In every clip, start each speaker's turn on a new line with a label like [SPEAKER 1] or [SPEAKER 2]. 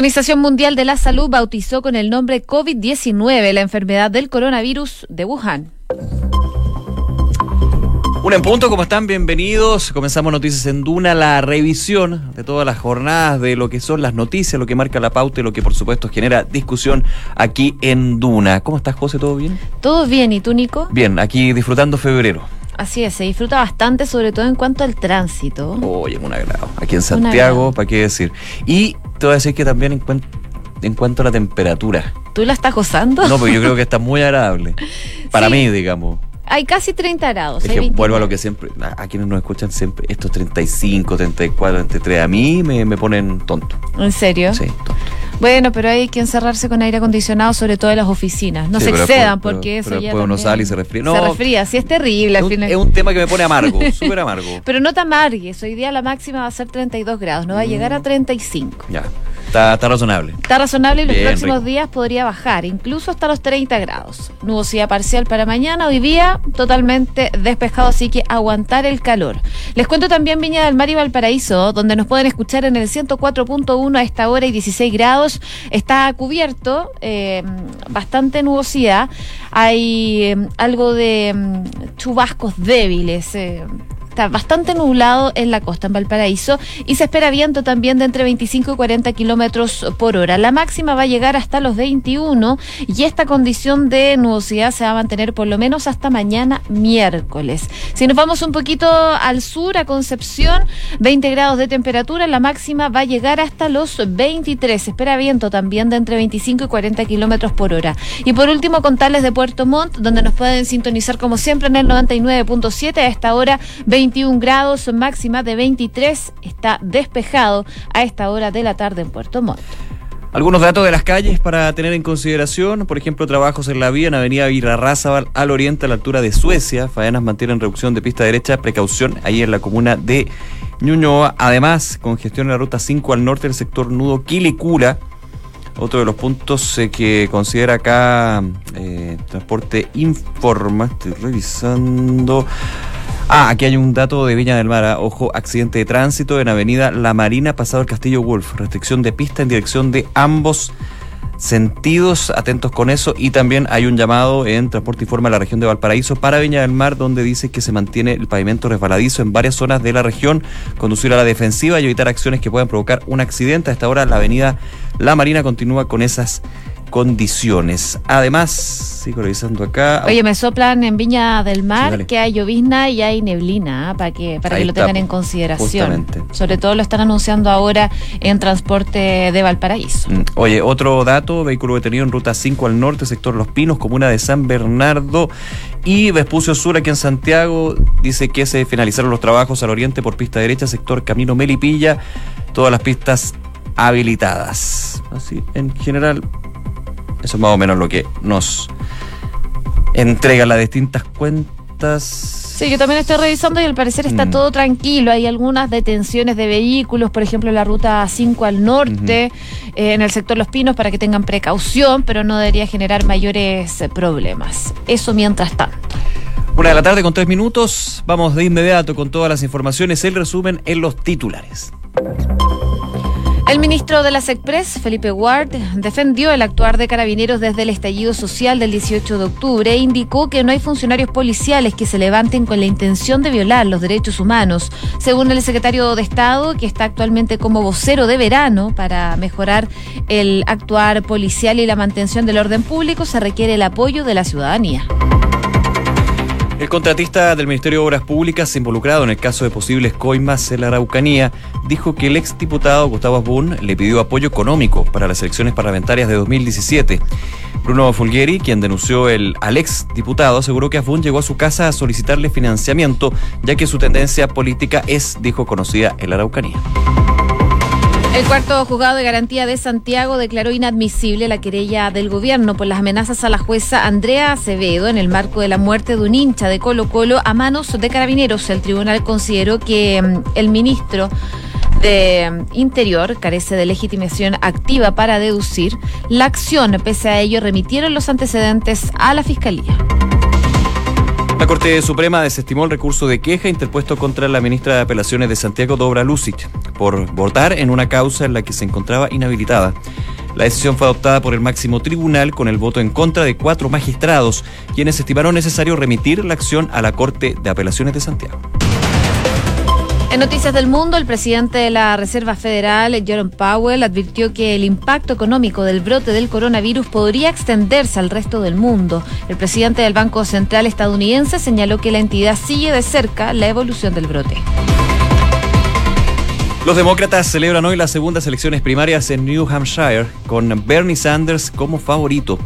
[SPEAKER 1] La Organización Mundial de la Salud bautizó con el nombre COVID-19 la enfermedad del coronavirus de Wuhan.
[SPEAKER 2] Un en punto, ¿cómo están? Bienvenidos. Comenzamos Noticias en Duna, la revisión de todas las jornadas de lo que son las noticias, lo que marca la pauta y lo que por supuesto genera discusión aquí en Duna. ¿Cómo estás, José? ¿Todo bien?
[SPEAKER 1] Todo bien, ¿y tú, Nico?
[SPEAKER 2] Bien, aquí disfrutando febrero.
[SPEAKER 1] Así es, se disfruta bastante, sobre todo en cuanto al tránsito.
[SPEAKER 2] Oye, un agrado. Aquí en Santiago, ¿para qué decir? Y te voy a decir que también en, cuen- en cuanto a la temperatura.
[SPEAKER 1] ¿Tú la estás gozando?
[SPEAKER 2] No, pero yo creo que está muy agradable. Para
[SPEAKER 1] Sí.
[SPEAKER 2] mí, digamos.
[SPEAKER 1] Hay casi 30 grados.
[SPEAKER 2] Es que
[SPEAKER 1] 29.
[SPEAKER 2] vuelvo a lo que siempre, a, a quienes nos escuchan siempre, estos 35, 34, 33, a mí me, me ponen tonto.
[SPEAKER 1] ¿En serio?
[SPEAKER 2] Sí, tonto.
[SPEAKER 1] Bueno, pero hay que encerrarse con aire acondicionado, sobre todo en las oficinas. No
[SPEAKER 2] Sí,
[SPEAKER 1] se excedan, porque
[SPEAKER 2] pero-
[SPEAKER 1] eso
[SPEAKER 2] pero
[SPEAKER 1] ya.
[SPEAKER 2] después uno sale y se resfría.
[SPEAKER 1] Se
[SPEAKER 2] No.
[SPEAKER 1] resfría, sí, es terrible
[SPEAKER 2] Es
[SPEAKER 1] al
[SPEAKER 2] un,
[SPEAKER 1] final.
[SPEAKER 2] es un tema que me pone amargo, súper amargo.
[SPEAKER 1] Pero no te amargues, hoy día la máxima va a ser 32 grados, no va a llegar
[SPEAKER 2] Mm.
[SPEAKER 1] a 35.
[SPEAKER 2] Ya, está, está razonable.
[SPEAKER 1] Está razonable y los
[SPEAKER 2] Bien,
[SPEAKER 1] próximos
[SPEAKER 2] rico.
[SPEAKER 1] días podría bajar, incluso hasta los 30 grados. Nubosidad parcial para mañana, hoy día totalmente despejado, así que aguantar el calor. Les cuento también Viña del Mar y Valparaíso, donde nos pueden escuchar en el 104.1 a esta hora y 16 grados. Está cubierto, eh, bastante nubosidad. Hay eh, algo de mm, chubascos débiles. Está bastante nublado en la costa, en Valparaíso, y se espera viento también de entre 25 y 40 kilómetros por hora. La máxima va a llegar hasta los 21 y esta condición de nubosidad se va a mantener por lo menos hasta mañana miércoles. Si nos vamos un poquito al sur, a Concepción, 20 grados de temperatura, la máxima va a llegar hasta los 23. Se espera viento también de entre 25 y 40 kilómetros por hora. Y por último, contarles de Puerto Montt, donde nos pueden sintonizar como siempre en el 99.7 a esta hora 21 grados, máxima de 23. Está despejado a esta hora de la tarde en Puerto Montt.
[SPEAKER 2] Algunos datos de las calles para tener en consideración, por ejemplo, trabajos en la vía en Avenida Virarrázaval al oriente a la altura de Suecia. Faenas mantienen reducción de pista derecha, precaución ahí en la comuna de Ñuñoa. Además, congestión en la ruta 5 al norte del sector nudo Quilicura. Otro de los puntos eh, que considera acá eh, Transporte Informa, estoy revisando. Ah, aquí hay un dato de Viña del Mar. ah, Ojo, accidente de tránsito en Avenida La Marina, pasado el Castillo Wolf. Restricción de pista en dirección de ambos sentidos. Atentos con eso. Y también hay un llamado en Transporte Informa a la región de Valparaíso para Viña del Mar, donde dice que se mantiene el pavimento resbaladizo en varias zonas de la región. Conducir a la defensiva y evitar acciones que puedan provocar un accidente. A esta hora, la Avenida La Marina continúa con esas condiciones. Además, sigo revisando acá.
[SPEAKER 1] Oye, me soplan en Viña del Mar que hay llovizna y hay neblina, ¿ah? para que, para
[SPEAKER 2] Ahí
[SPEAKER 1] que lo
[SPEAKER 2] está,
[SPEAKER 1] tengan en consideración.
[SPEAKER 2] justamente.
[SPEAKER 1] Sobre todo lo están anunciando ahora en transporte de Valparaíso.
[SPEAKER 2] Mm, Oye, otro dato, vehículo detenido en ruta 5 al norte, sector Los Pinos, comuna de San Bernardo y Vespucio Sur aquí en Santiago. Dice que se finalizaron los trabajos al oriente por pista derecha, sector Camino Melipilla, todas las pistas habilitadas. Así, en general, eso es más o menos lo que nos entregan las distintas cuentas.
[SPEAKER 1] Sí, yo también estoy revisando y al parecer está
[SPEAKER 2] Mm.
[SPEAKER 1] todo tranquilo. Hay algunas detenciones de vehículos, por ejemplo, en la ruta 5 al norte, eh, en el sector Los Pinos, para que tengan precaución, pero no debería generar mayores eh, problemas. Eso mientras tanto.
[SPEAKER 2] Una de la tarde con tres minutos. Vamos de inmediato con todas las informaciones. El resumen en los titulares.
[SPEAKER 1] El ministro de la SECPRES, Felipe Ward, defendió el actuar de carabineros desde el estallido social del 18 de octubre e indicó que no hay funcionarios policiales que se levanten con la intención de violar los derechos humanos. Según el secretario de Estado, que está actualmente como vocero de verano para mejorar el actuar policial y la mantención del orden público, se requiere el apoyo de la ciudadanía.
[SPEAKER 2] El contratista del Ministerio de Obras Públicas involucrado en el caso de posibles coimas en la Araucanía dijo que el exdiputado Gustavo Asbun le pidió apoyo económico para las elecciones parlamentarias de 2017. Bruno Fulgueri, quien denunció el, al exdiputado, aseguró que Asbun llegó a su casa a solicitarle financiamiento, ya que su tendencia política es, dijo, conocida en la Araucanía.
[SPEAKER 1] El cuarto juzgado de garantía de Santiago declaró inadmisible la querella del gobierno por las amenazas a la jueza Andrea Acevedo en el marco de la muerte de un hincha de Colo Colo a manos de carabineros. El tribunal consideró que mm, el ministro de mm, Interior carece de legitimación activa para deducir la acción. Pese a ello, remitieron los antecedentes a la Fiscalía.
[SPEAKER 2] La Corte Suprema desestimó el recurso de queja interpuesto contra la ministra de Apelaciones de Santiago, Dobra Lucic, por votar en una causa en la que se encontraba inhabilitada. La decisión fue adoptada por el máximo tribunal con el voto en contra de cuatro magistrados, quienes estimaron necesario remitir la acción a la Corte de Apelaciones de Santiago.
[SPEAKER 1] En Noticias del Mundo, el presidente de la Reserva Federal, Jerome Powell, advirtió que el impacto económico del brote del coronavirus podría extenderse al resto del mundo. El presidente del Banco Central estadounidense señaló que la entidad sigue de cerca la evolución del brote.
[SPEAKER 2] Los demócratas celebran hoy las segundas elecciones primarias en New Hampshire con Bernie Sanders como favorito.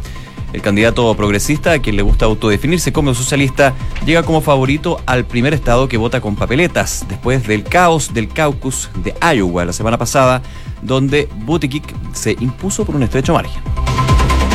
[SPEAKER 2] El candidato progresista, a quien le gusta autodefinirse como socialista, llega como favorito al primer estado que vota con papeletas, después del caos del caucus de Iowa la semana pasada, donde Buttigieg se impuso por un estrecho margen.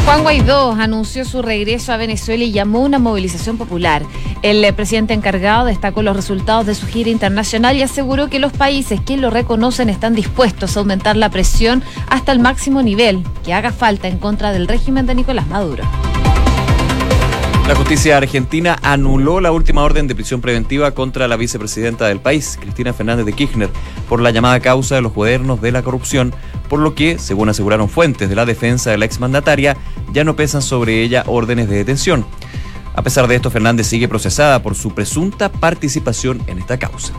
[SPEAKER 1] Juan Guaidó anunció su regreso a Venezuela y llamó a una movilización popular. El presidente encargado destacó los resultados de su gira internacional y aseguró que los países que lo reconocen están dispuestos a aumentar la presión hasta el máximo nivel que haga falta en contra del régimen de Nicolás Maduro.
[SPEAKER 2] La justicia argentina anuló la última orden de prisión preventiva contra la vicepresidenta del país, Cristina Fernández de Kirchner, por la llamada causa de los cuadernos de la corrupción, por lo que, según aseguraron fuentes de la defensa de la exmandataria, ya no pesan sobre ella órdenes de detención. A pesar de esto, Fernández sigue procesada por su presunta participación en esta causa.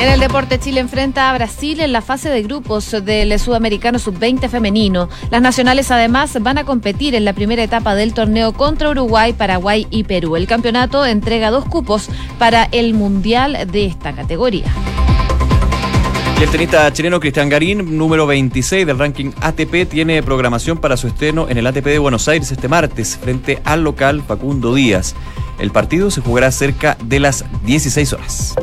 [SPEAKER 1] En el deporte, Chile enfrenta a Brasil en la fase de grupos del Sudamericano Sub-20 femenino. Las nacionales además van a competir en la primera etapa del torneo contra Uruguay, Paraguay y Perú. El campeonato entrega dos cupos para el Mundial de esta categoría.
[SPEAKER 2] El tenista chileno Cristian Garín, número 26 del ranking ATP, tiene programación para su estreno en el ATP de Buenos Aires este martes frente al local Facundo Díaz. El partido se jugará cerca de las 16 horas.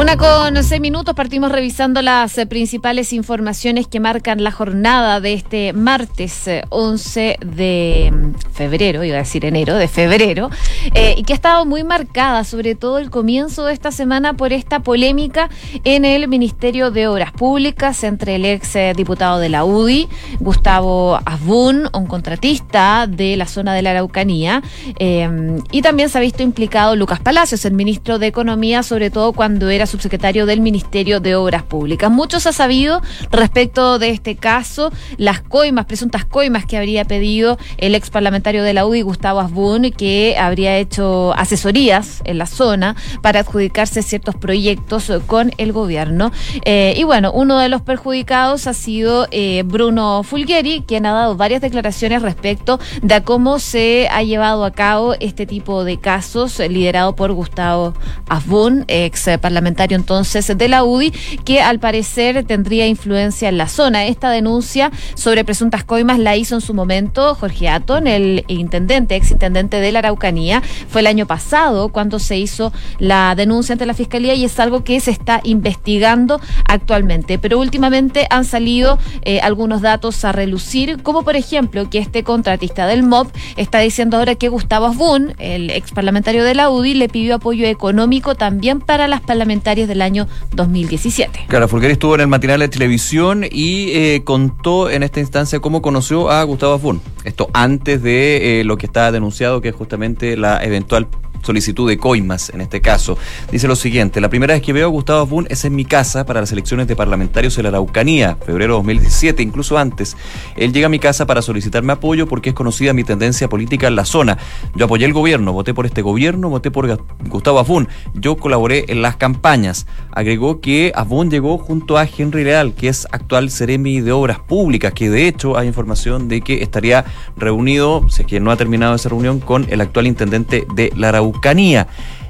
[SPEAKER 1] Una con seis minutos partimos revisando las eh, principales informaciones que marcan la jornada de este martes 11 eh, de mm, febrero, iba a decir enero, de febrero, eh, y que ha estado muy marcada, sobre todo el comienzo de esta semana, por esta polémica en el Ministerio de Obras Públicas entre el ex diputado de la UDI, Gustavo Asbun, un contratista de la zona de la Araucanía, y también se ha visto implicado Lucas Palacios, el ministro de Economía, sobre todo cuando era subsecretario del Ministerio de Obras Públicas. Mucho se ha sabido respecto de este caso, las coimas, presuntas coimas que habría pedido el ex parlamentario de la UDI, Gustavo Asbun, que habría hecho asesorías en la zona para adjudicarse ciertos proyectos con el gobierno. Eh, y bueno, uno de los perjudicados ha sido eh, Bruno Fulgueri, quien ha dado varias declaraciones respecto de cómo se ha llevado a cabo este tipo de casos, liderado por Gustavo Asbun, ex parlamentario entonces de la UDI, que al parecer tendría influencia en la zona. Esta denuncia sobre presuntas coimas la hizo en su momento Jorge Aton, el intendente, ex intendente de la Araucanía. Fue el año pasado cuando se hizo la denuncia ante la Fiscalía y es algo que se está investigando actualmente. Pero últimamente han salido eh, algunos datos a relucir, como por ejemplo que este contratista del MOB está diciendo ahora que Gustavo Asbun, el ex parlamentario de la UDI, le pidió apoyo económico también para las parlamentarias del año 2017.
[SPEAKER 2] Claro, Fulgari estuvo en el matinal de televisión y eh, contó en esta instancia cómo conoció a Gustavo Afun. Esto antes de eh, lo que está denunciado, que es justamente la eventual solicitud de coimas en este caso. Dice lo siguiente, la primera vez que veo a Gustavo Abun es en mi casa para las elecciones de parlamentarios en la Araucanía, febrero de 2017, incluso antes. Él llega a mi casa para solicitarme apoyo porque es conocida mi tendencia política en la zona. Yo apoyé el gobierno, voté por este gobierno, voté por Gustavo Abun. Yo colaboré en las campañas. Agregó que Abun llegó junto a Henry Leal, que es actual Ceremi de Obras Públicas, que de hecho hay información de que estaría reunido, sé que no ha terminado esa reunión, con el actual intendente de la Araucanía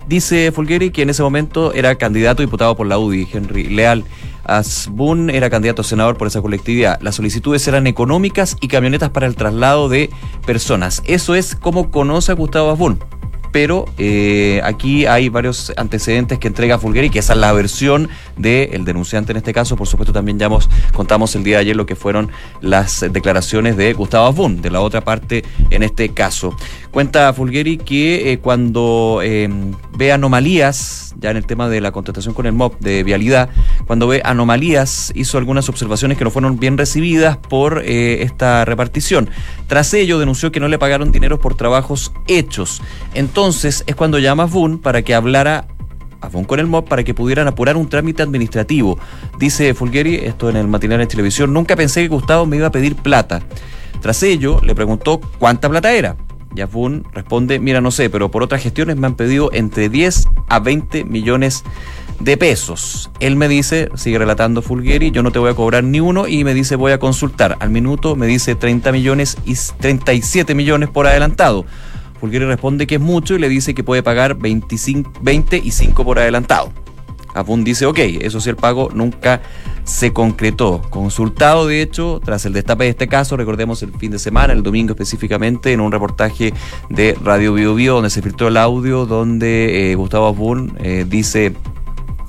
[SPEAKER 2] Dice Fulgeri que en ese momento era candidato diputado por la UDI, Henry Leal. Asbun era candidato a senador por esa colectividad. Las solicitudes eran económicas y camionetas para el traslado de personas. Eso es como conoce a Gustavo Asbun pero eh, aquí hay varios antecedentes que entrega Fulgeri, que esa es la versión del denunciante en este caso. Por supuesto, también ya contamos el día de ayer lo que fueron las declaraciones de Gustavo Abun, de la otra parte en este caso. Cuenta Fulgeri que eh, cuando em, ve anomalías, ya en el tema de la contestación con el MOB de vialidad, cuando ve anomalías, hizo algunas observaciones que no fueron bien recibidas por eh, esta repartición. Tras ello, denunció que no le pagaron dinero por trabajos hechos. Entonces, es cuando llama a Boone para que hablara a Fon con el MOB para que pudieran apurar un trámite administrativo. Dice Fulgeri, esto en el matinal de televisión, nunca pensé que Gustavo me iba a pedir plata. Tras ello, le preguntó cuánta plata era. Yafun responde, mira, no sé, pero por otras gestiones me han pedido entre 10 a 20 millones de pesos. Él me dice, sigue relatando Fulgeri, yo no te voy a cobrar ni uno y me dice voy a consultar. Al minuto me dice 30 millones y 37 millones por adelantado. Fulgeri responde que es mucho y le dice que puede pagar 25, 20 y 5 por adelantado. Afun dice, ok, eso sí el pago nunca se concretó. Consultado, de hecho, tras el destape de este caso, recordemos el fin de semana, el domingo específicamente, en un reportaje de Radio Bio Bio, donde se filtró el audio donde eh, Gustavo Afun eh, dice,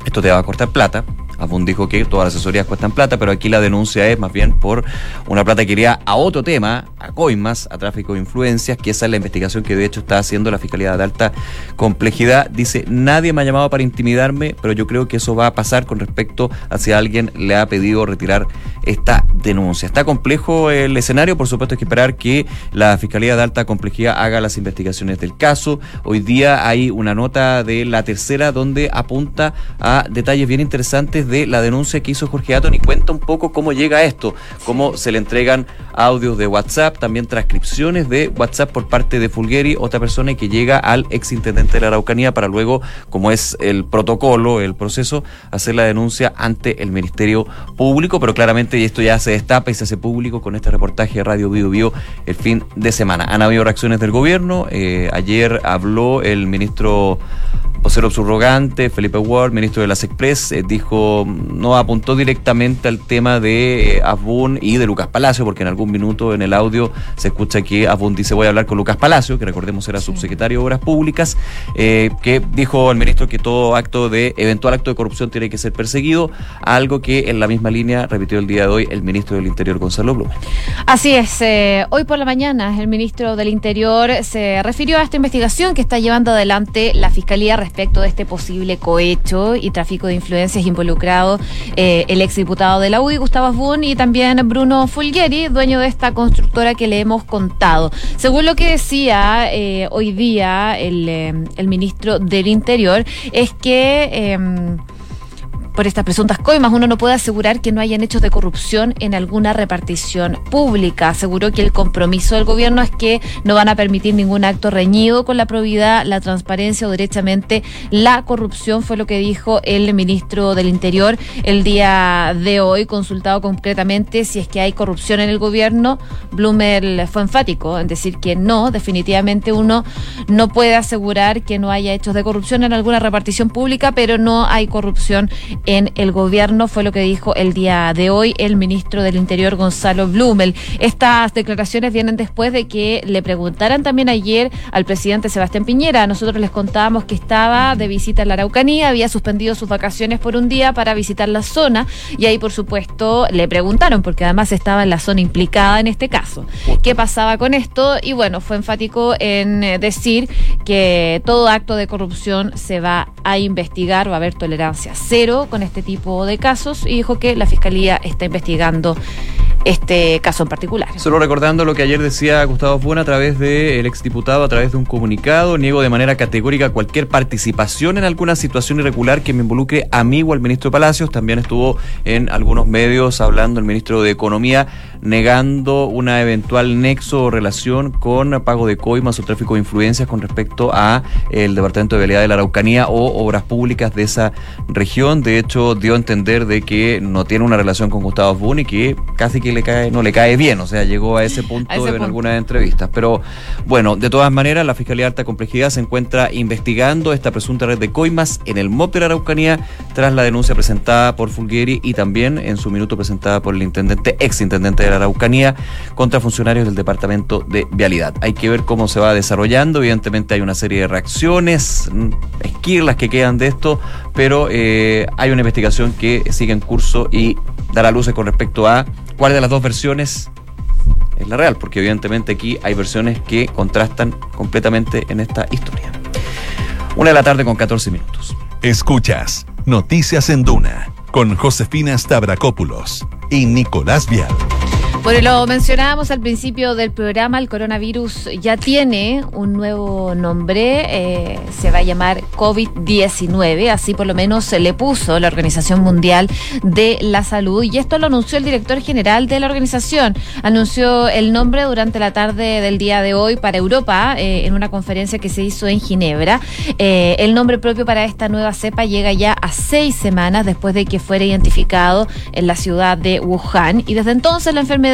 [SPEAKER 2] esto te va a cortar plata, Afun dijo que todas las asesorías cuestan plata, pero aquí la denuncia es más bien por una plata que iría a otro tema, a coimas, a tráfico de influencias, que esa es la investigación que de hecho está haciendo la Fiscalía de Alta Complejidad. Dice, nadie me ha llamado para intimidarme, pero yo creo que eso va a pasar con respecto a si alguien le ha pedido retirar esta denuncia. Está complejo el escenario, por supuesto hay que esperar que la Fiscalía de Alta Complejidad haga las investigaciones del caso. Hoy día hay una nota de la tercera donde apunta a detalles bien interesantes de la denuncia que hizo Jorge Aton y cuenta un poco cómo llega esto, cómo se le entregan audios de WhatsApp, también transcripciones de WhatsApp por parte de Fulgeri, otra persona que llega al exintendente de la Araucanía para luego, como es el protocolo, el proceso, hacer la denuncia ante el Ministerio Público, pero claramente esto ya se destapa y se hace público con este reportaje de Radio Bio Bio el fin de semana. Han habido reacciones del gobierno, eh, ayer habló el ministro vocero subrogante, Felipe Ward, ministro de las Express, eh, dijo, no apuntó directamente al tema de eh, Abun y de Lucas Palacio, porque en algún minuto en el audio se escucha que Abun dice voy a hablar con Lucas Palacio, que recordemos era subsecretario de Obras Públicas, eh, que dijo el ministro que todo acto de, eventual acto de corrupción tiene que ser perseguido, algo que en la misma línea repitió el día de hoy el ministro del Interior, Gonzalo Blumen.
[SPEAKER 1] Así es, hoy por la mañana el ministro del Interior se refirió a esta investigación que está llevando adelante la Fiscalía respecto de este posible cohecho y tráfico de influencias involucrado eh, el exdiputado de la UDI, Gustavo Boone, y también Bruno Fulgeri, dueño de esta constructora que le hemos contado. Según lo que decía eh, hoy día el, eh, el, ministro del Interior, es que em, por estas presuntas coimas, uno no puede asegurar que no hayan hechos de corrupción en alguna repartición pública. Aseguró que el compromiso del gobierno es que no van a permitir ningún acto reñido con la probidad, la transparencia o derechamente la corrupción, fue lo que dijo el ministro del Interior el día de hoy, consultado concretamente si es que hay corrupción en el gobierno. Blumer fue enfático en decir que no, definitivamente uno no puede asegurar que no haya hechos de corrupción en alguna repartición pública, pero no hay corrupción en el gobierno, fue lo que dijo el día de hoy el ministro del Interior, Gonzalo Blumel. Estas declaraciones vienen después de que le preguntaran también ayer al presidente Sebastián Piñera. Nosotros les contábamos que estaba de visita en la Araucanía, había suspendido sus vacaciones por un día para visitar la zona y ahí, por supuesto, le preguntaron, porque además estaba en la zona implicada en este caso, qué pasaba con esto y bueno, fue enfático en eh, decir que todo acto de corrupción se va a investigar, va a haber tolerancia cero con este tipo de casos y dijo que la Fiscalía está investigando este caso en particular.
[SPEAKER 2] Solo recordando lo que ayer decía Gustavo Fuena a través del exdiputado, a través de un comunicado, niego de manera categórica cualquier participación en alguna situación irregular que me involucre a mí o al ministro Palacios. También estuvo en algunos medios hablando el ministro de Economía negando una eventual nexo o relación con pago de coimas o tráfico de influencias con respecto a el Departamento de Vialidad de la Araucanía o obras públicas de esa región. De hecho, dio a entender de que no tiene una relación con Gustavo Fun y que casi que le cae, no le cae bien, o sea, llegó a ese punto en algunas entrevistas. Pero bueno, de todas maneras, la Fiscalía de Alta Complejidad se encuentra investigando esta presunta red de coimas en el MOP de la Araucanía tras la denuncia presentada por Fulgueri y también en su minuto presentada por el intendente, ex intendente de la Araucanía, contra funcionarios del Departamento de Vialidad. Hay que ver cómo se va desarrollando, evidentemente hay una serie de reacciones, mm, esquirlas que quedan de esto, pero eh, hay una investigación que sigue en curso y dará luces con respecto a cuál las dos versiones es la real, porque evidentemente aquí hay versiones que contrastan completamente en esta historia. Una de la tarde con 14 minutos.
[SPEAKER 3] Escuchas Noticias en Duna con Josefina Stavrakopoulos y Nicolás Vial.
[SPEAKER 1] Bueno, lo mencionábamos al principio del programa, el coronavirus ya tiene un nuevo nombre, eh, se va a llamar COVID-19, así por lo menos se le puso la Organización Mundial de la Salud y esto lo anunció el director general de la organización, anunció el nombre durante la tarde del día de hoy para Europa eh, en una conferencia que se hizo en Ginebra. Eh, el nombre propio para esta nueva cepa llega ya a seis semanas después de que fuera identificado en la ciudad de Wuhan y desde entonces la enfermedad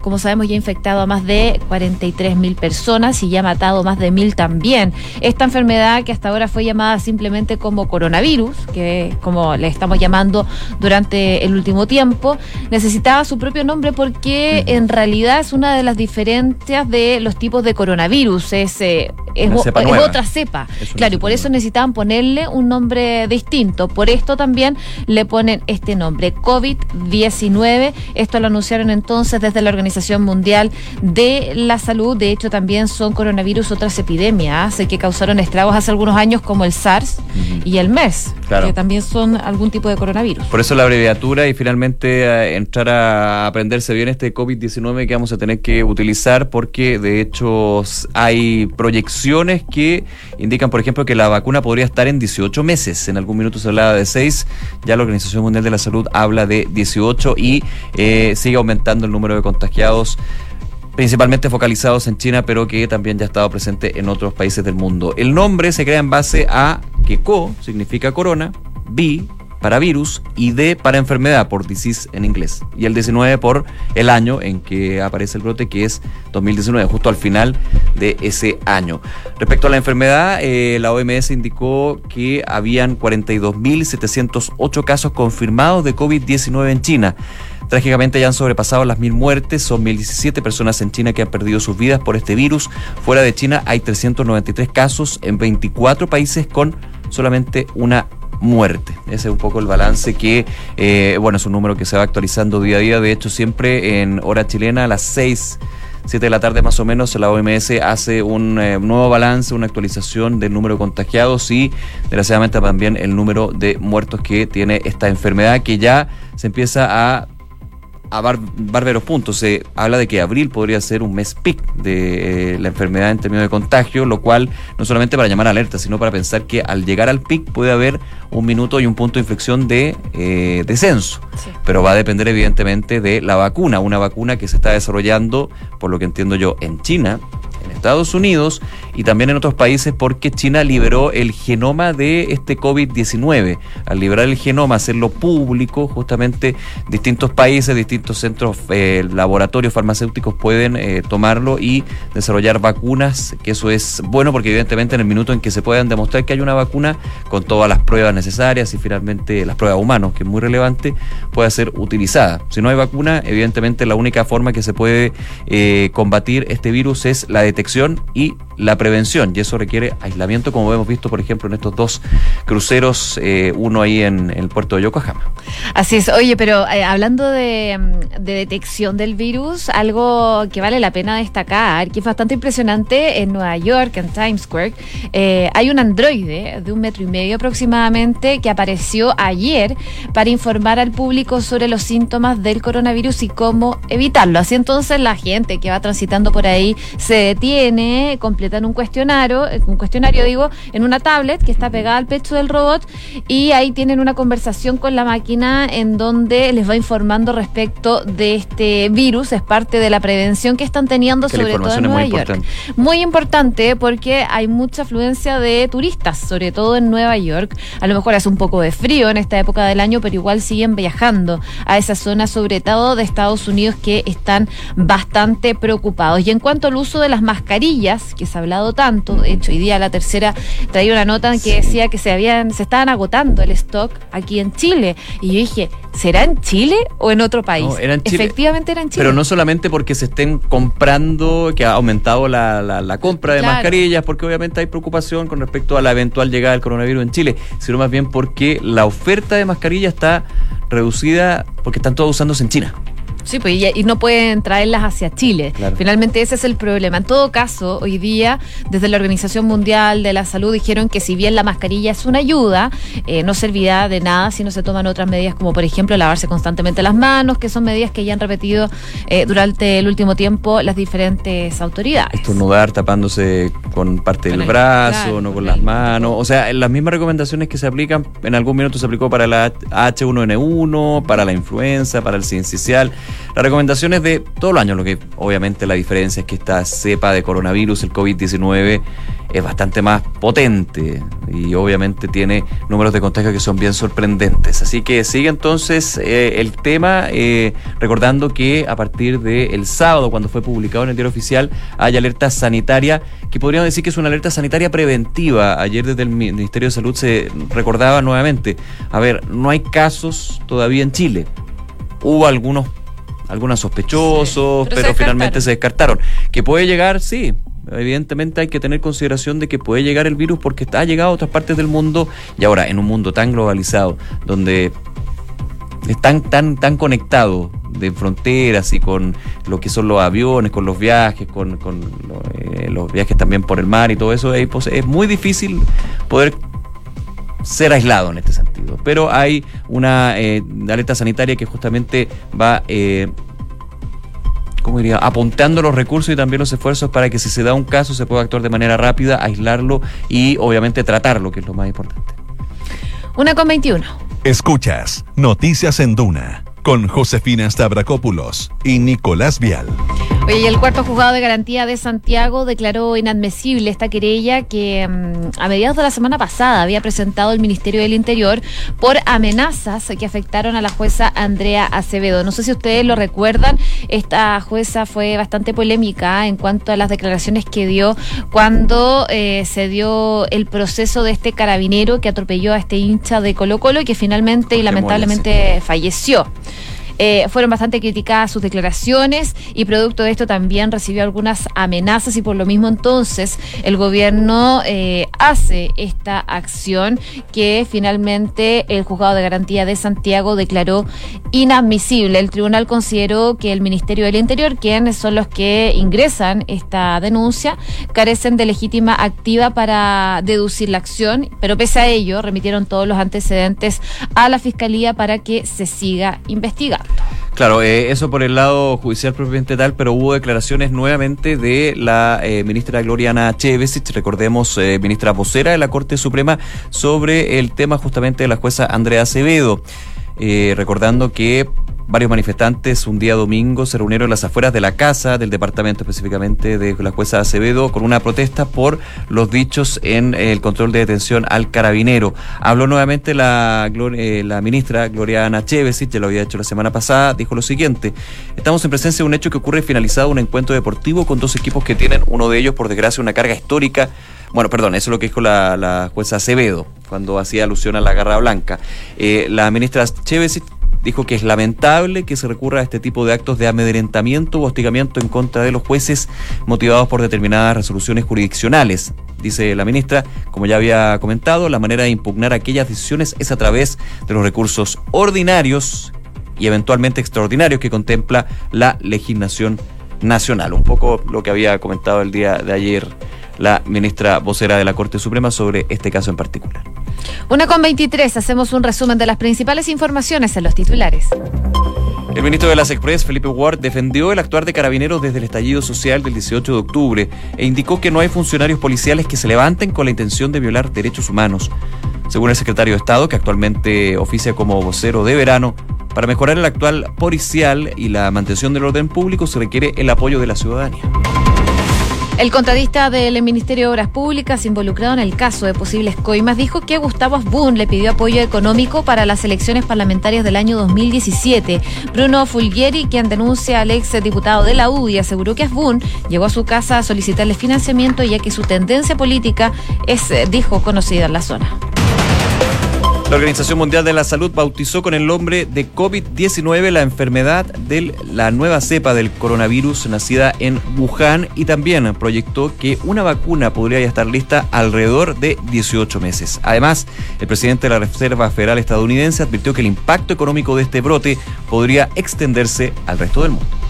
[SPEAKER 1] como sabemos, ya ha infectado a más de 43 mil personas y ya ha matado más de mil también. Esta enfermedad que hasta ahora fue llamada simplemente como coronavirus, que como le estamos llamando durante el último tiempo, necesitaba su propio nombre porque en realidad es una de las diferencias de los tipos de coronavirus. Es, eh, es, otra cepa. claro, y por eso necesitaban ponerle un nombre distinto. Por esto también le ponen este nombre, COVID-19. Esto lo anunciaron entonces desde la Organización Mundial de la Salud. De hecho, también son coronavirus otras epidemias que causaron estragos hace algunos años, como el SARS y el MERS, que también son algún tipo de coronavirus.
[SPEAKER 2] Por eso la abreviatura y finalmente eh, entrar a aprenderse bien este COVID-19 que vamos a tener que utilizar, porque de hecho hay proyecciones que indican, por ejemplo, que la vacuna podría estar en 18 meses. En algún minuto se hablaba de 6, ya la Organización Mundial de la Salud habla de 18 y eh, sigue aumentando el número de contagiados principalmente focalizados en China, pero que también ya ha estado presente en otros países del mundo. El nombre se crea en base a que CO significa corona, B para virus y D para enfermedad, por disease en inglés. Y el 19 por el año en que aparece el brote, que es 2019, justo al final de ese año. Respecto a la enfermedad, eh, la OMS indicó que habían 42.708 casos confirmados de COVID-19 en China. Trágicamente ya han sobrepasado las mil muertes, son 1.017 personas en China que han perdido sus vidas por este virus. Fuera de China hay 393 casos en 24 países con solamente una muerte. Ese es un poco el balance que, eh, bueno, es un número que se va actualizando día a día. De hecho, siempre en hora chilena a las 6. 7 de la tarde más o menos, la OMS hace un eh, nuevo balance, una actualización del número de contagiados y desgraciadamente también el número de muertos que tiene esta enfermedad que ya se empieza a a bárbaros puntos. Se habla de que abril podría ser un mes pic de eh, la enfermedad en términos de contagio, lo cual no solamente para llamar alerta, sino para pensar que al llegar al pic puede haber un minuto y un punto de inflexión de eh, descenso. Pero va a depender evidentemente de la vacuna, una vacuna que se está desarrollando, por lo que entiendo yo, en China Estados Unidos y también en otros países porque China liberó el genoma de este COVID-19. Al liberar el genoma, hacerlo público, justamente distintos países, distintos centros, eh, laboratorios farmacéuticos pueden eh, tomarlo y desarrollar vacunas, que eso es bueno porque evidentemente en el minuto en que se puedan demostrar que hay una vacuna con todas las pruebas necesarias y finalmente las pruebas humanos, que es muy relevante, puede ser utilizada. Si no hay vacuna, evidentemente la única forma que se puede eh, combatir este virus es la detección y la prevención, y eso requiere aislamiento, como hemos visto, por ejemplo, en estos dos cruceros, eh, uno ahí en, el puerto de Yokohama.
[SPEAKER 1] Así es, oye, pero eh, hablando de, detección del virus, algo que vale la pena destacar, que es bastante impresionante, en Nueva York, en Times Square, eh, hay un androide de un metro y medio aproximadamente que apareció ayer para informar al público sobre los síntomas del coronavirus y cómo evitarlo. Así entonces la gente que va transitando por ahí se detiene completan un cuestionario, eh, un cuestionario digo, en una tablet que está pegada al pecho del robot y ahí tienen una conversación con la máquina en donde les va informando respecto de este virus, es parte de la prevención que están teniendo sobre todo en Nueva York. Muy importante porque hay mucha afluencia de turistas, sobre todo en Nueva York. A lo mejor hace un poco de frío en esta época del año, pero igual siguen viajando a esa zona, sobre todo de Estados Unidos, que están bastante preocupados. Y en cuanto al uso de las mascarillas, mascarillas, que se ha hablado tanto, de hecho hoy día la tercera traía una nota que decía que se habían, se estaban agotando el stock aquí en Chile. Y yo dije, ¿será en Chile o en otro país? Efectivamente era en Chile.
[SPEAKER 2] Pero no solamente porque se estén comprando, que ha aumentado la, la, compra de mascarillas, porque obviamente hay preocupación con respecto a la eventual llegada del coronavirus en Chile, sino más bien porque la oferta de mascarillas está reducida porque están todos usándose en China.
[SPEAKER 1] Sí, pues y, y no pueden traerlas hacia Chile.
[SPEAKER 2] Claro.
[SPEAKER 1] Finalmente ese es el problema. En todo caso, hoy día, desde la Organización Mundial de la Salud dijeron que si bien la mascarilla es una ayuda, eh, no servirá de nada si no se toman otras medidas como por ejemplo lavarse constantemente las manos, que son medidas que ya han repetido eh, durante el último tiempo las diferentes autoridades.
[SPEAKER 2] Estornudar tapándose con parte
[SPEAKER 1] Con
[SPEAKER 2] del
[SPEAKER 1] el-
[SPEAKER 2] brazo,
[SPEAKER 1] claro,
[SPEAKER 2] no
[SPEAKER 1] con
[SPEAKER 2] con las
[SPEAKER 1] el-
[SPEAKER 2] manos. O sea, las mismas recomendaciones que se aplican, en algún minuto se aplicó para la H1N1, para la influenza, para el sincicial. Las recomendaciones de todos los años, lo que obviamente la diferencia es que esta cepa de coronavirus, el COVID-19, es bastante más potente y obviamente tiene números de contagio que son bien sorprendentes. Así que sigue entonces eh, el tema, eh, recordando que a partir del sábado, cuando fue publicado en el diario oficial, hay alerta sanitaria, que podríamos decir que es una alerta sanitaria preventiva. Ayer desde el Ministerio de Salud se recordaba nuevamente, a ver, no hay casos todavía en Chile. Hubo algunos algunos sospechosos,
[SPEAKER 1] Sí, pero
[SPEAKER 2] pero,
[SPEAKER 1] se
[SPEAKER 2] finalmente se descartaron. Que puede llegar, sí. Evidentemente hay que tener consideración de que puede llegar el virus porque ha llegado a otras partes del mundo y ahora en un mundo tan globalizado, donde es tan, tan, tan conectado de fronteras y con lo que son los aviones, con los viajes, con, con lo- eh, los viajes también por el mar y todo eso, es muy difícil poder ser aislado en este sentido. Pero hay una eh, alerta sanitaria que justamente va, eh, ¿cómo diría?, apuntando los recursos y también los esfuerzos para que si se da un caso se pueda actuar de manera rápida, aislarlo y obviamente tratarlo, que es lo más importante.
[SPEAKER 1] Una con 21.
[SPEAKER 3] Escuchas Noticias en Duna con Josefina Stavrakopoulos y Nicolás Vial.
[SPEAKER 1] Oye, y el cuarto juzgado de garantía de Santiago declaró inadmisible esta querella que mm, a mediados de la semana pasada había presentado el Ministerio del Interior por amenazas que afectaron a la jueza Andrea Acevedo. No sé si ustedes lo recuerdan, esta jueza fue bastante polémica en cuanto a las declaraciones que dio cuando eh, se dio el proceso de este carabinero que atropelló a este hincha de Colo Colo y que finalmente y lamentablemente falleció. Eh, fueron bastante criticadas sus declaraciones y producto de esto también recibió algunas amenazas y por lo mismo entonces el gobierno eh, hace esta acción que finalmente el juzgado de garantía de Santiago declaró inadmisible. El tribunal consideró que el Ministerio del Interior, quienes son los que ingresan esta denuncia, carecen de legítima activa para deducir la acción, pero pese a ello remitieron todos los antecedentes a la Fiscalía para que se siga investigando.
[SPEAKER 2] Claro, eh, eso por el lado judicial propiamente tal, pero hubo declaraciones nuevamente de la eh, ministra Gloriana Chevesich, recordemos, eh, ministra vocera de la Corte Suprema, sobre el tema justamente de la jueza Andrea Acevedo. Recordando que varios manifestantes un día domingo se reunieron en las afueras de la casa del departamento específicamente de la jueza Acevedo con una protesta por los dichos en el control de detención al carabinero. Habló nuevamente la, eh, la ministra Gloriana Chevesich, ya lo había hecho la semana pasada, dijo lo siguiente, estamos en presencia de un hecho que ocurre finalizado un encuentro deportivo con dos equipos que tienen, uno de ellos por desgracia, una carga histórica bueno, perdón, eso es lo que dijo la, jueza Acevedo cuando hacía alusión a la garra blanca. Eh, la ministra Chevesich dijo que es lamentable que se recurra a este tipo de actos de amedrentamiento o hostigamiento en contra de los jueces motivados por determinadas resoluciones jurisdiccionales. Dice la ministra, como ya había comentado, la manera de impugnar aquellas decisiones es a través de los recursos ordinarios y eventualmente extraordinarios que contempla la legislación nacional. Un poco lo que había comentado el día de ayer la ministra vocera de la Corte Suprema sobre este caso en particular.
[SPEAKER 1] Una con 23, hacemos un resumen de las principales informaciones en los titulares.
[SPEAKER 2] El ministro de las Express, Felipe Ward, defendió el actuar de carabineros desde el estallido social del 18 de octubre e indicó que no hay funcionarios policiales que se levanten con la intención de violar derechos humanos. Según el secretario de Estado, que actualmente oficia como vocero de verano, para mejorar el actual policial y la mantención del orden público se requiere el apoyo de la ciudadanía.
[SPEAKER 1] El contratista del Ministerio de Obras Públicas involucrado en el caso de posibles coimas dijo que Gustavo Asbun le pidió apoyo económico para las elecciones parlamentarias del año 2017. Bruno Fulgieri, quien denuncia al ex diputado de la UDI, aseguró que Asbun llegó a su casa a solicitarle financiamiento ya que su tendencia política es, eh, dijo, conocida en la zona.
[SPEAKER 2] La Organización Mundial de la Salud bautizó con el nombre de COVID-19 la enfermedad de la nueva cepa del coronavirus nacida en Wuhan y también proyectó que una vacuna podría ya estar lista alrededor de 18 meses. Además, el presidente de la Reserva Federal estadounidense advirtió que el impacto económico de este brote podría extenderse al resto del mundo.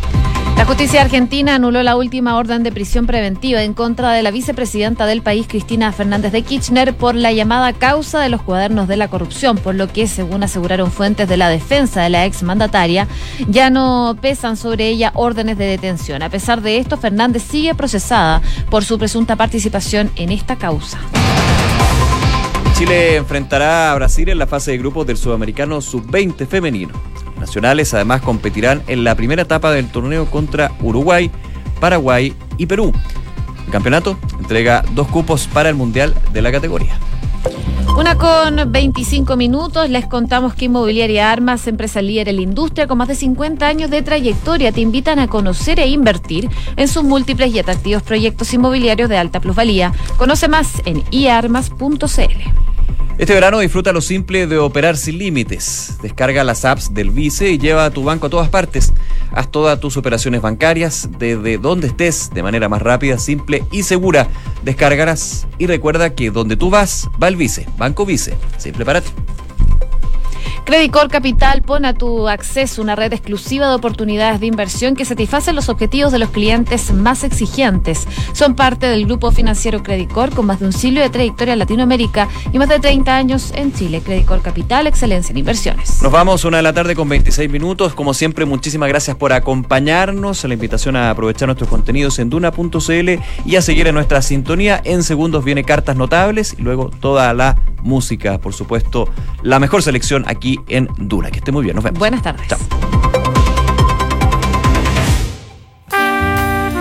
[SPEAKER 1] La justicia argentina anuló la última orden de prisión preventiva en contra de la vicepresidenta del país, Cristina Fernández de Kirchner, por la llamada causa de los cuadernos de la corrupción, por lo que, según aseguraron fuentes de la defensa de la exmandataria, ya no pesan sobre ella órdenes de detención. A pesar de esto, Fernández sigue procesada por su presunta participación en esta causa.
[SPEAKER 2] Chile enfrentará a Brasil en la fase de grupos del Sudamericano Sub-20 femenino nacionales además competirán en la primera etapa del torneo contra Uruguay, Paraguay y Perú. El campeonato entrega dos cupos para el Mundial de la categoría.
[SPEAKER 1] Una con 25 minutos, les contamos que Inmobiliaria Armas, empresa líder en la industria con más de 50 años de trayectoria, te invitan a conocer e invertir en sus múltiples y atractivos proyectos inmobiliarios de alta plusvalía. Conoce más en iarmas.cl.
[SPEAKER 2] Este verano disfruta lo simple de operar sin límites. Descarga las apps del Vice y lleva a tu banco a todas partes. Haz todas tus operaciones bancarias desde donde estés de manera más rápida, simple y segura. Descargarás y recuerda que donde tú vas, va el Vice. Banco Vice. Simple para ti.
[SPEAKER 1] Credicor Capital pone a tu acceso una red exclusiva de oportunidades de inversión que satisfacen los objetivos de los clientes más exigentes. Son parte del grupo financiero Credicor con más de un siglo de trayectoria en Latinoamérica y más de 30 años en Chile. Credicor Capital, excelencia en inversiones.
[SPEAKER 2] Nos vamos una de la tarde con 26 minutos. Como siempre, muchísimas gracias por acompañarnos. La invitación a aprovechar nuestros contenidos en duna.cl y a seguir en nuestra sintonía. En segundos viene cartas notables y luego toda la música, por supuesto, la mejor selección aquí en Duna. Que esté muy bien. Nos vemos.
[SPEAKER 1] Buenas tardes.
[SPEAKER 2] Chao.